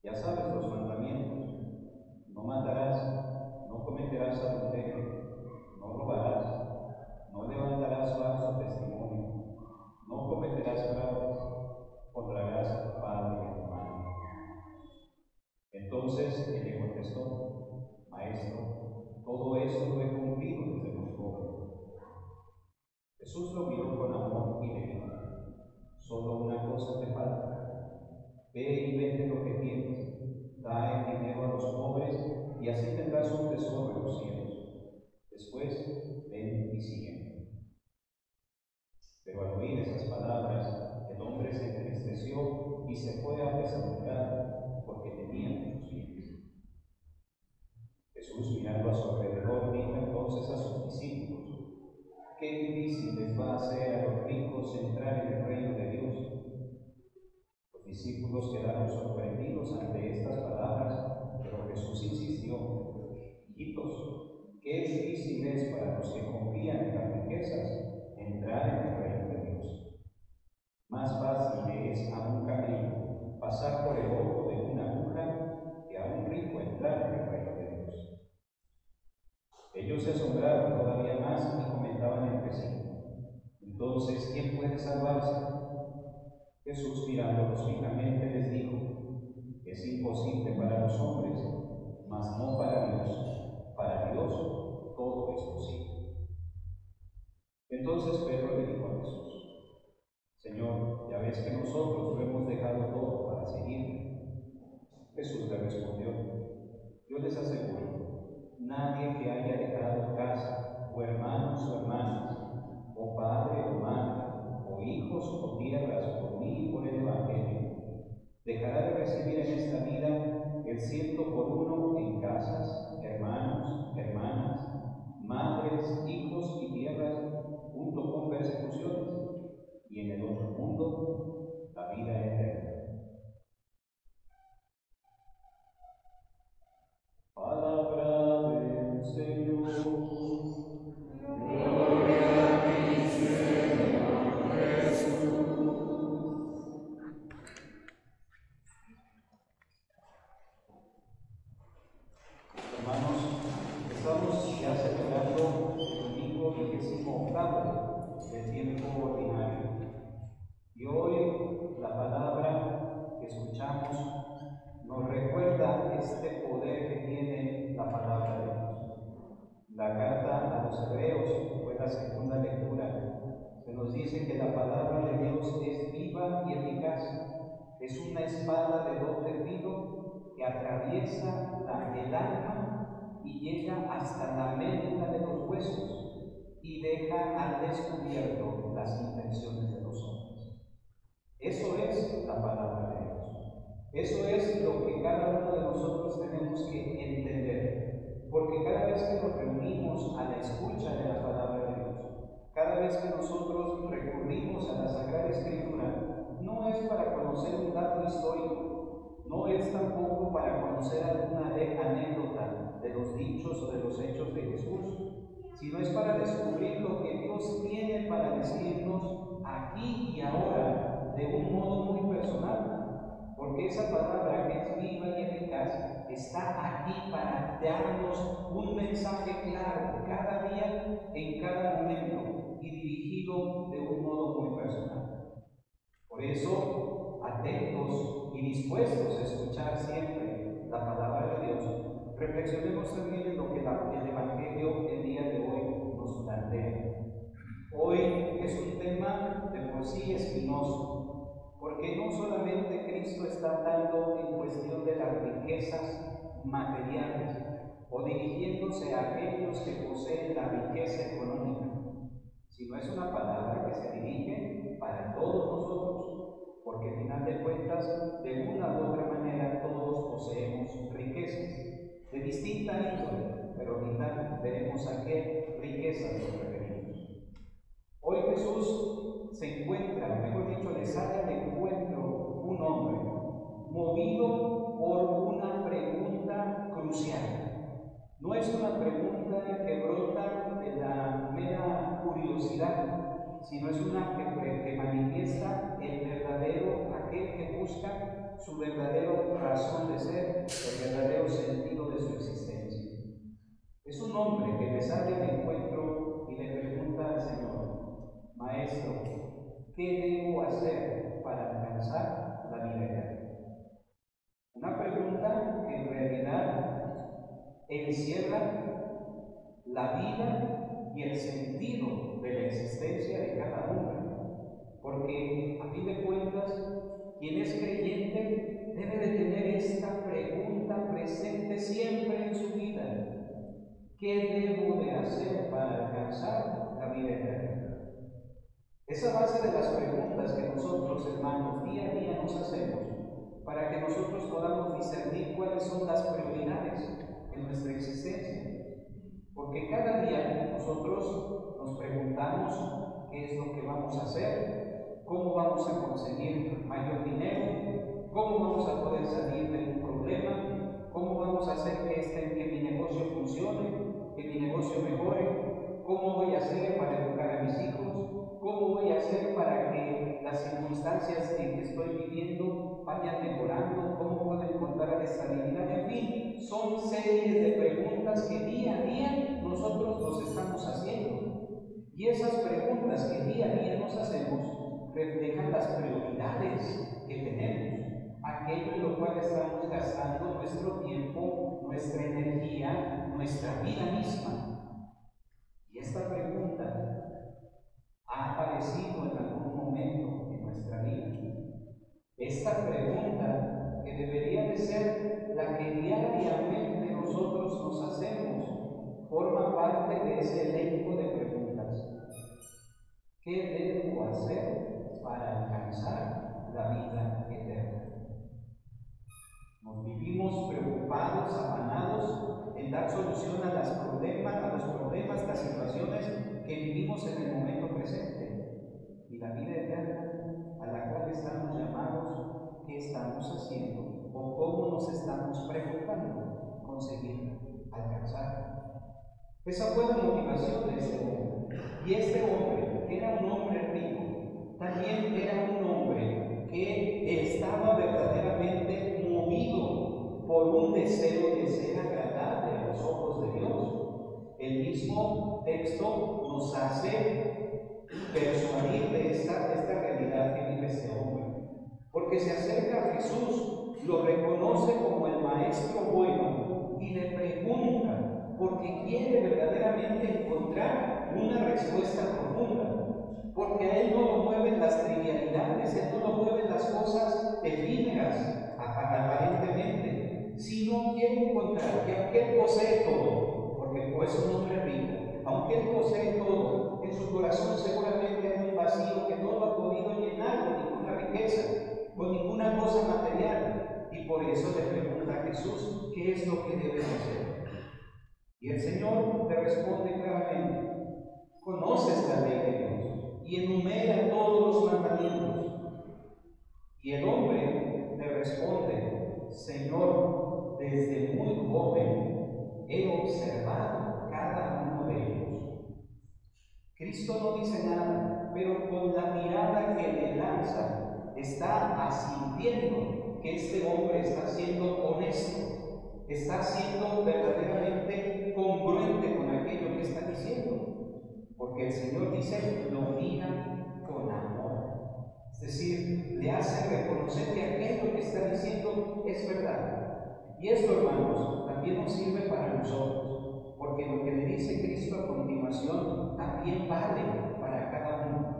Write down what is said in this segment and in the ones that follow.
sino solo Dios. Y se fue apesadumbrado porque tenía muchos bienes. Jesús, mirando a su alrededor, dijo entonces a sus discípulos, qué difícil les va a ser a los ricos entrar en el reino de Dios. Los discípulos quedaron sorprendidos ante estas palabras, pero Jesús insistió, hijitos, qué difícil es para los que confían en las riquezas entrar en el. Más fácil es a un camello pasar por el ojo de una aguja que a un rico entrar en el reino de Dios. Ellos se asombraron todavía más y comentaban entre sí. Entonces, ¿quién puede salvarse? Jesús mirándolos fijamente les dijo, es imposible para los hombres, mas no para Dios. Para Dios todo es posible. Entonces Pedro le dijo a Jesús, Señor, ya ves que nosotros lo hemos dejado todo para seguirte. Jesús le respondió, yo les aseguro, nadie que haya dejado casa, o hermanos o hermanas, o padre o madre, o hijos o tierras por mí y por el Evangelio, dejará de recibir en esta vida el ciento por uno en casas, hermanos, hermanas, madres, hijos y tierras, la segunda lectura, se nos dice que la palabra de Dios es viva y eficaz. Es una espada de doble filo que atraviesa la, el alma y llega hasta la médula de los huesos y deja al descubierto las intenciones de los hombres. Eso es la palabra de Dios. Eso es lo que cada uno de nosotros tenemos que entender. Porque cada vez que nos reunimos a la escucha de la palabra de cada vez que nosotros recurrimos a la Sagrada Escritura, no es para conocer un dato histórico, no es tampoco para conocer alguna anécdota de los dichos o de los hechos de Jesús, sino es para descubrir lo que Dios tiene para decirnos aquí y ahora de un modo muy personal. Porque esa palabra que es viva y eficaz está aquí para darnos un mensaje claro cada día, en cada momento y dirigido de un modo muy personal. Por eso, atentos y dispuestos a escuchar siempre la palabra de Dios, reflexionemos también en lo que el Evangelio el día de hoy nos plantea. Hoy es un tema de por sí espinoso, porque no solamente Cristo está hablando en cuestión de las riquezas materiales o dirigiéndose a aquellos que poseen la riqueza económica, sino es una palabra que se dirige para todos nosotros, porque al final de cuentas, de una u otra manera, todos poseemos riquezas de distinta índole, pero ahorita veremos a qué riquezas nos referimos. Hoy Jesús se encuentra, mejor dicho, le sale al encuentro un hombre movido por una pregunta crucial. No es una pregunta que brota de la mera curiosidad, sino es una que, que manifiesta el verdadero, aquel que busca su verdadera razón de ser, el verdadero sentido de su existencia. Es un hombre que le sale al encuentro y le pregunta al Señor, Maestro, ¿qué debo hacer para alcanzar la vida eterna? Una pregunta que en realidad encierra la vida y el sentido de la existencia de cada hombre. Porque a fin de cuentas, quien es creyente debe de tener esta pregunta presente siempre en su vida. ¿Qué debo de hacer para alcanzar la vida eterna? Esa base de las preguntas que nosotros, hermanos, día a día nos hacemos para que nosotros podamos discernir cuáles son las prioridades en nuestra existencia. Porque cada día nosotros nos preguntamos qué es lo que vamos a hacer, cómo vamos a conseguir mayor dinero, cómo vamos a poder salir de un problema, cómo vamos a hacer que, este, que mi negocio funcione, que mi negocio mejore, cómo voy a hacer para educar a mis hijos, cómo voy a hacer para que las circunstancias en que estoy viviendo vayan mejorando, cómo puedo encontrar estabilidad, en fin, son series de preguntas que día a día nosotros nos estamos haciendo. Y esas preguntas que día a día nos hacemos reflejan las prioridades que tenemos, aquello en lo cual estamos gastando nuestro tiempo, nuestra energía, nuestra vida misma. Y esta pregunta ha aparecido en algún momento en nuestra vida. Esta pregunta que debería de ser la que diariamente nosotros nos hacemos, forma parte de ese elenco de preguntas. ¿Qué debo hacer para alcanzar la vida eterna. Nos vivimos preocupados, afanados en dar solución a, las problemas, a los problemas, las situaciones que vivimos en el momento presente. Y la vida eterna a la cual estamos llamados, ¿qué estamos haciendo? ¿O cómo nos estamos preocupando conseguir alcanzar? Esa fue la motivación de este hombre. Y este hombre, que era un hombre rico, también era un hombre que estaba verdaderamente movido por un deseo de ser agradable a los ojos de Dios. El mismo texto nos hace persuadir de esta, esta realidad que vive este hombre. Porque se acerca a Jesús, lo reconoce como el maestro bueno y le pregunta, porque quiere verdaderamente encontrar una respuesta profunda porque a Él no lo mueven las trivialidades, Él no lo mueven las cosas efímeras, aparentemente, sino quiere encontrar que aunque Él posee todo, porque pues es un hombre rico, aunque Él posee todo, en su corazón seguramente hay un vacío que no lo ha podido llenar con ninguna riqueza, con ninguna cosa material, y por eso le pregunta a Jesús, ¿qué es lo que debe hacer? Y el Señor le responde claramente, conoces la ley de Dios y enumera todos los mandamientos. Y el hombre le responde, Señor, desde muy joven he observado cada uno de ellos. Cristo no dice nada, pero con la mirada que le lanza está asintiendo que este hombre está siendo honesto, está siendo verdaderamente congruente con aquello que está diciendo. Porque el Señor dice, lo mira con amor. Es decir, le hace reconocer que aquello que está diciendo es verdad. Y esto, hermanos, también nos sirve para nosotros. Porque lo que le dice Cristo a continuación también vale para cada uno.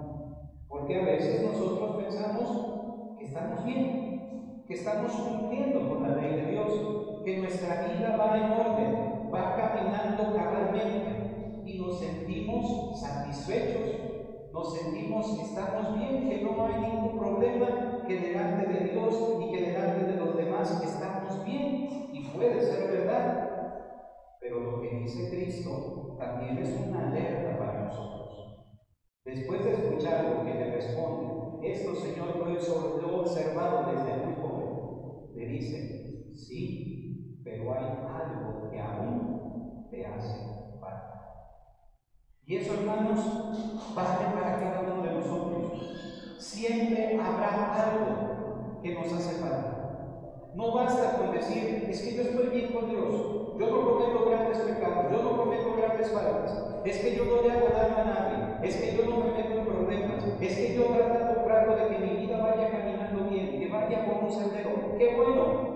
Porque a veces nosotros pensamos que estamos bien, que estamos cumpliendo con la ley de Dios, que nuestra vida va en orden, va caminando cabalmente y nos sentimos satisfechos, nos sentimos que estamos bien, que no hay ningún problema, que delante de Dios y que delante de los demás estamos bien y puede ser verdad. Pero lo que dice Cristo también es una alerta para nosotros. Después de escuchar lo que le responde, esto Señor lo he observado desde muy joven, le dice, sí, pero hay algo que aún te hace falta. Y eso, hermanos, vale para cada uno de nosotros. Siempre habrá algo que nos hace falta. No basta con decir, es que yo estoy bien con Dios, yo no cometo grandes pecados, yo no cometo grandes faltas, es que yo no le hago daño a nadie, es que yo no me meto en problemas, es que yo trato, trato de que mi vida vaya caminando bien, que vaya por un sendero, qué bueno,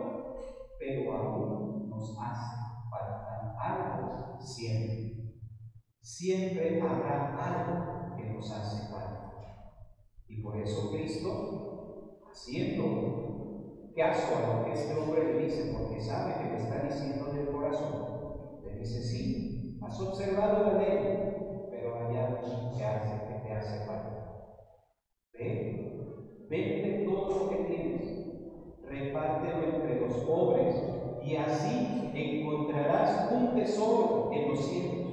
pero aún nos hace falta algo siempre. Siempre habrá algo que nos hace falta. Y por eso Cristo, haciendo caso a lo que este hombre le dice, porque sabe que le está diciendo del corazón. Le dice, sí, has observado la ley, pero hay algo que hace que te hace falta. Ve, vende todo lo que tienes, repártelo entre los pobres, y así encontrarás un tesoro en los cielos.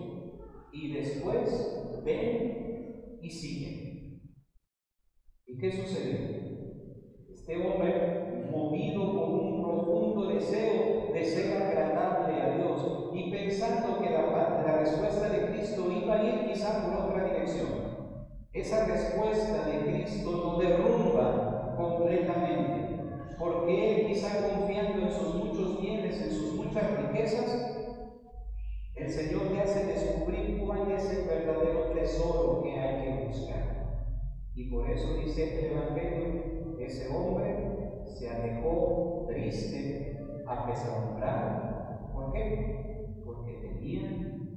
Y después, ven y sigue. ¿Y qué sucedió? Este hombre movido por un profundo deseo de ser agradable a Dios y pensando que la, la respuesta de Cristo iba a ir quizá por otra dirección. Esa respuesta de Cristo lo derrumba completamente, porque él quizá confiando en sus muchos bienes, en sus muchas riquezas, el Señor le hace descubrir cuál es el verdadero tesoro que hay que buscar. Y por eso dice el Evangelio, ese hombre se alejó triste, apesadumbrado. ¿Por qué? Porque tenía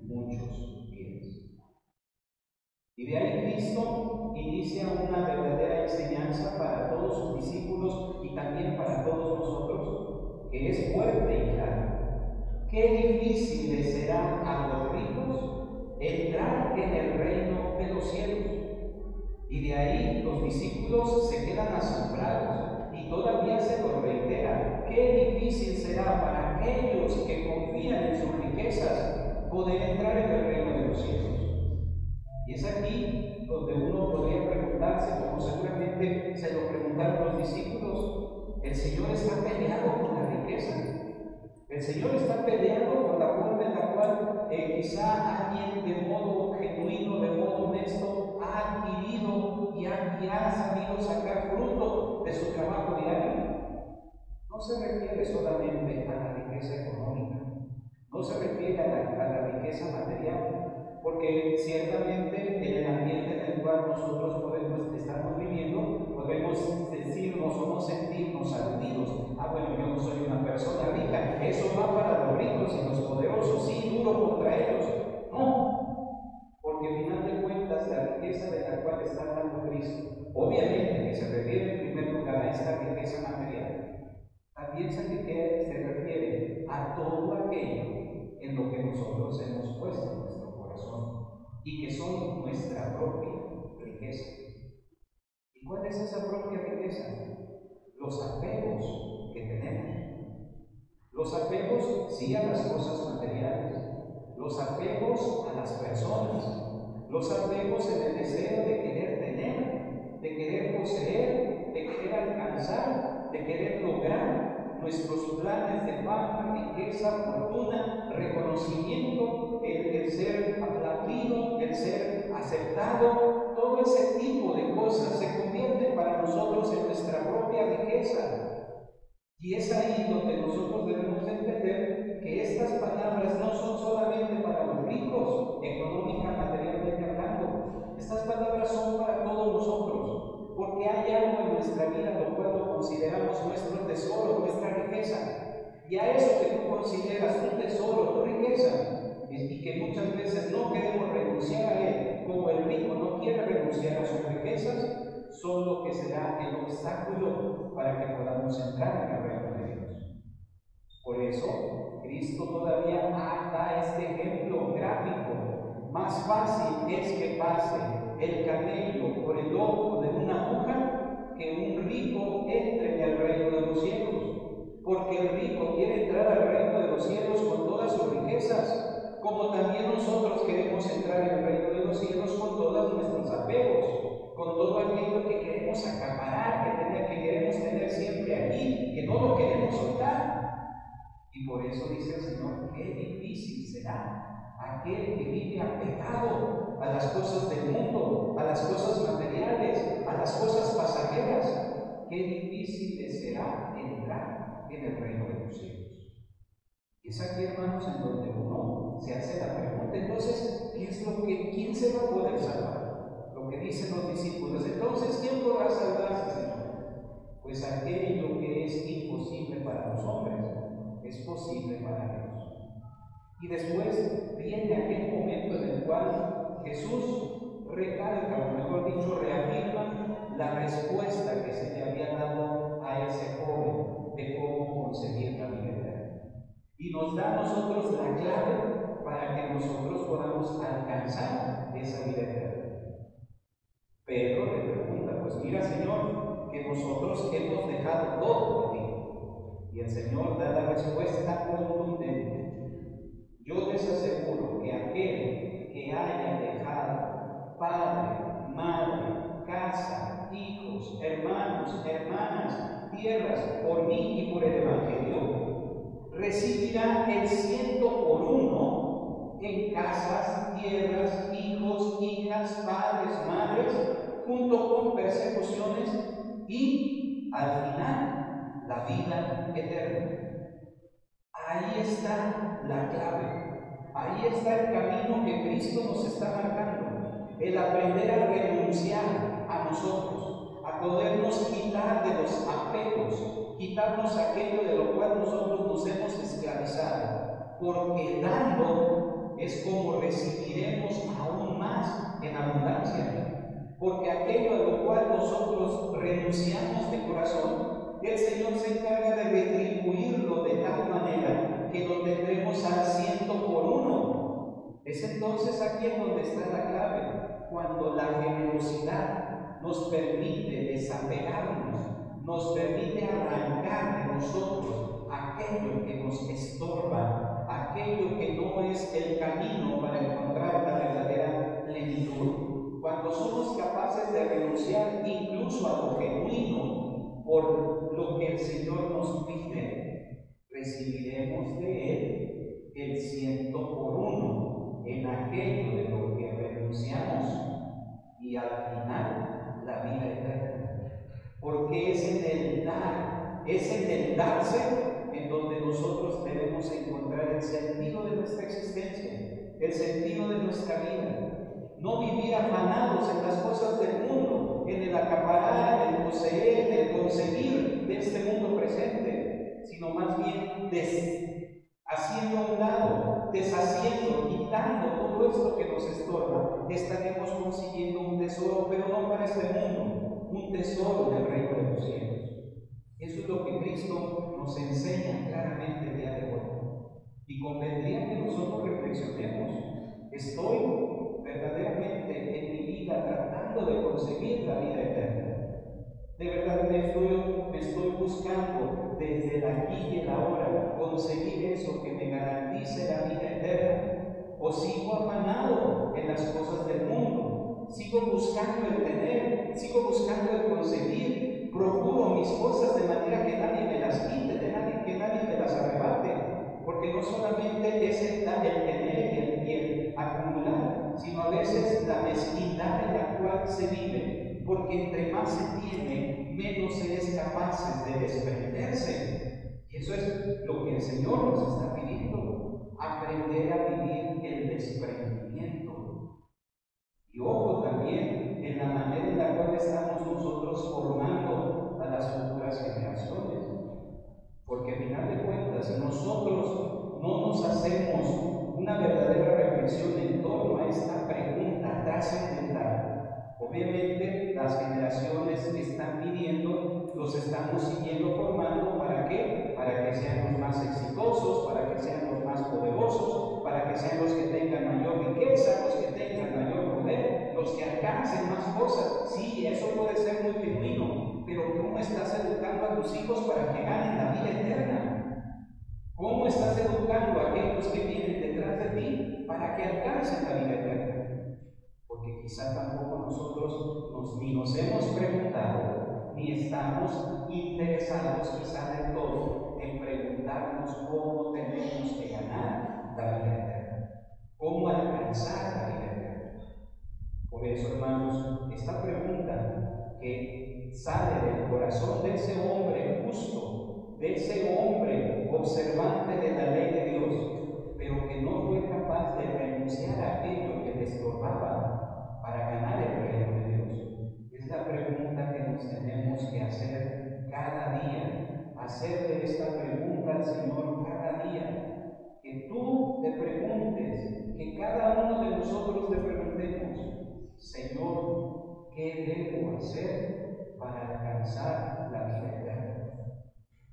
muchos bienes. Y de ahí Cristo inicia una verdadera enseñanza para todos sus discípulos y también para todos nosotros, que es fuerte y clara. Qué difícil será a los ricos entrar en el reino de los cielos. Y de ahí los discípulos se quedan asombrados todavía se lo reitera, qué difícil será para aquellos que confían en sus riquezas poder entrar en el reino de los cielos. Y es aquí donde uno podría preguntarse, como seguramente se lo preguntaron los discípulos, ¿el Señor está peleado con la riqueza? El Señor está peleado con la forma en la cual eh, quizá alguien de modo genuino, de modo honesto, ha adquirido y ha, y sabido sacar fruto de su trabajo diario. No se refiere solamente a la riqueza económica, no se refiere a la, a la riqueza material, porque ciertamente en el ambiente en el cual nosotros podemos, estamos viviendo, podemos decirnos o no sentirnos aludidos. Ah, bueno, yo no soy una persona rica, eso va para los ricos y los poderosos, sí, duro contra ellos. No, porque al final de cuentas la riqueza de la cual está hablando Cristo, obviamente que se refiere en primer lugar a esta riqueza material, también se refiere, se refiere a todo aquello en lo que nosotros hemos puesto nuestro corazón y que son nuestra propia riqueza. ¿Y cuál es esa propia riqueza? Los apegos que tenemos. Los apegos sí a las cosas materiales, los apegos a las personas, los apegos en el deseo de querer tener, de querer poseer, de querer alcanzar, de querer lograr nuestros planes de fama, riqueza, fortuna, reconocimiento, el, el ser aplaudido, el ser aceptado, todo ese tipo de cosas se convierten para nosotros en nuestra propia riqueza. Y es ahí donde nosotros debemos entender que estas palabras no son solamente para los ricos, económica, materialmente hablando. Estas palabras son para todos nosotros, porque hay algo en nuestra vida lo cual consideramos nuestro tesoro, nuestra riqueza. Y a eso que tú consideras un tesoro, tu riqueza, y que muchas veces no queremos renunciar a él, como el rico no quiere renunciar a sus riquezas, son lo que será el obstáculo para que podamos entrar en el reino de Dios. Por eso, Cristo todavía da este ejemplo gráfico. Más fácil es que pase el camello por el ojo de una aguja que un rico entre en el reino de los cielos. Porque el rico quiere entrar al reino de los cielos con todas sus riquezas, como también nosotros queremos entrar en el reino de los cielos con todos nuestros apegos, con todo aquello que queremos acaparar, que, que queremos tener siempre aquí, que no lo queremos soltar. Y por eso dice el Señor, qué difícil será aquel que vive apegado a las cosas del mundo, a las cosas materiales, a las cosas pasajeras. Qué difícil será entrar en el reino de los cielos. Es aquí, hermanos, en donde uno se hace la pregunta, entonces, ¿qué es lo que, ¿quién se va a poder salvar? Lo que dicen los discípulos. Entonces, ¿quién podrá salvarse, Señor? Pues aquello que es imposible para los hombres, es posible para Dios. Y después viene aquel momento en el cual Jesús recalca, o mejor dicho, reafirma la respuesta que se le había dado a ese joven de cómo conseguir la vida. Y nos da a nosotros la clave para que nosotros podamos alcanzar esa vida eterna. Pedro le pregunta, pues mira Señor, que nosotros hemos dejado todo por ti. Y el Señor da la respuesta contundente. Yo les aseguro que aquel que haya dejado padre, madre, casa, hijos, hermanos, hermanas, tierras, por mí y por el Evangelio, recibirá el ciento por uno en casas, tierras, hijos, hijas, padres, madres, junto con persecuciones y al final la vida eterna. Ahí está la clave. Ahí está el camino que Cristo nos está marcando. El aprender a renunciar a nosotros, a podernos de los apegos, quitarnos aquello de lo cual nosotros nos hemos esclavizado. Porque dando es como recibiremos aún más en abundancia. Porque aquello a lo cual nosotros renunciamos de corazón, el Señor se encarga de retribuirlo de tal manera que lo tendremos al ciento por uno. Es entonces aquí en donde está la clave, cuando la generosidad nos permite desapegarnos, nos permite arrancar de nosotros aquello que nos estorba, aquello que no es el camino para encontrar la verdadera plenitud. Cuando somos capaces de renunciar incluso a lo genuino, por lo que el Señor nos pide, recibiremos de Él el ciento por uno en aquello de lo que renunciamos y al final la vida eterna. Porque es en el dar, es en el darse en donde nosotros debemos encontrar el sentido de nuestra existencia, el sentido de nuestra vida. No vivir afanados en las cosas del mundo, en el acaparar, en el poseer, en el conseguir de este mundo presente, sino más bien haciendo a un lado, deshaciendo, quitando todo esto que nos estorba, estaremos consiguiendo un tesoro, pero no para este mundo, un tesoro del reino de los cielos. Eso es lo que Cristo nos enseña claramente día de hoy. Y convendría que nosotros reflexionemos. Estoy verdaderamente en mi vida tratando de conseguir la vida eterna. De verdad me estoy, me estoy buscando desde el aquí y el ahora conseguir eso que me garantice la vida eterna. O sigo afanado en las cosas del mundo. Sigo buscando el tener, sigo buscando el conseguir. Procuro mis cosas de manera que nadie me las quite, de nadie, que nadie me las arrebate. Porque no solamente es el, el tener y el acumular, sino a veces la mezquindad en la cual se vive porque entre más se tiene, menos se es capaz de desprenderse. Y eso es lo que el Señor nos está pidiendo, aprender a vivir el desprendimiento. Y ojo también en la manera en la cual estamos nosotros formando a las futuras generaciones. Porque al final de cuentas, nosotros no nos hacemos una verdadera reflexión en torno a esta pregunta trascendental Obviamente las generaciones que están pidiendo los estamos siguiendo formando para qué? Para que sean los más exitosos, para que sean los más poderosos, para que sean los que tengan mayor riqueza, los que tengan mayor poder, los que alcancen más cosas. Sí, eso puede ser muy genuino, pero ¿cómo estás educando a tus hijos para que ganen la vida eterna? ¿Cómo estás educando a aquellos que vienen detrás de ti para que alcancen la vida eterna? Quizá tampoco nosotros nos, ni nos hemos preguntado, ni estamos interesados quizá del todo en preguntarnos cómo tenemos que ganar la vida eterna, cómo alcanzar la vida eterna. Por eso, hermanos, esta pregunta que sale del corazón de ese hombre justo, de ese hombre observante Hacerle esta pregunta al Señor cada día. Que tú te preguntes, que cada uno de nosotros te preguntemos, Señor, ¿qué debo hacer para alcanzar la vida?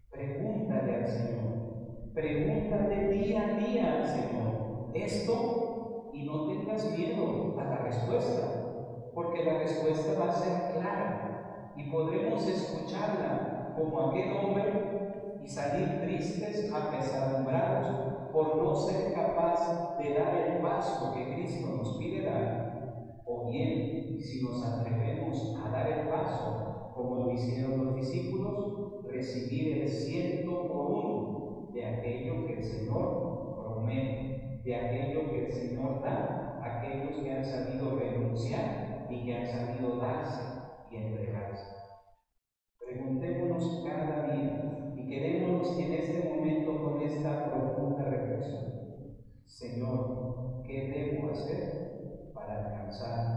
Pregúntale al Señor. Pregúntale día a día al Señor. Esto y no tengas miedo a la respuesta, porque la respuesta va a ser clara y podremos escucharla como aquel hombre y salir tristes, apesadumbrados por no ser capaz de dar el paso que Cristo nos pide dar, o bien si nos atrevemos a dar el paso como lo hicieron los discípulos, recibir el ciento por uno de aquello que el Señor promete de aquello que el Señor da a aquellos que han sabido renunciar y que han sabido darse y entregarse. Señor, ¿qué debo hacer para alcanzar